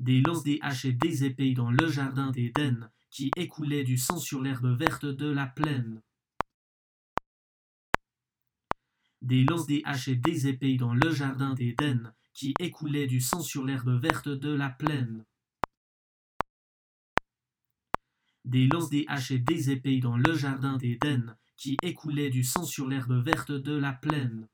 Des lances, des haches et des épées dans le jardin d'Éden, qui écoulait du sang sur l'herbe verte de la plaine. Des lances, des haches et des épées dans le jardin d'Éden, qui écoulait du sang sur l'herbe verte de la plaine. Des lances, des haches et des épées dans le jardin d'Éden, qui écoulait du sang sur l'herbe verte de la plaine.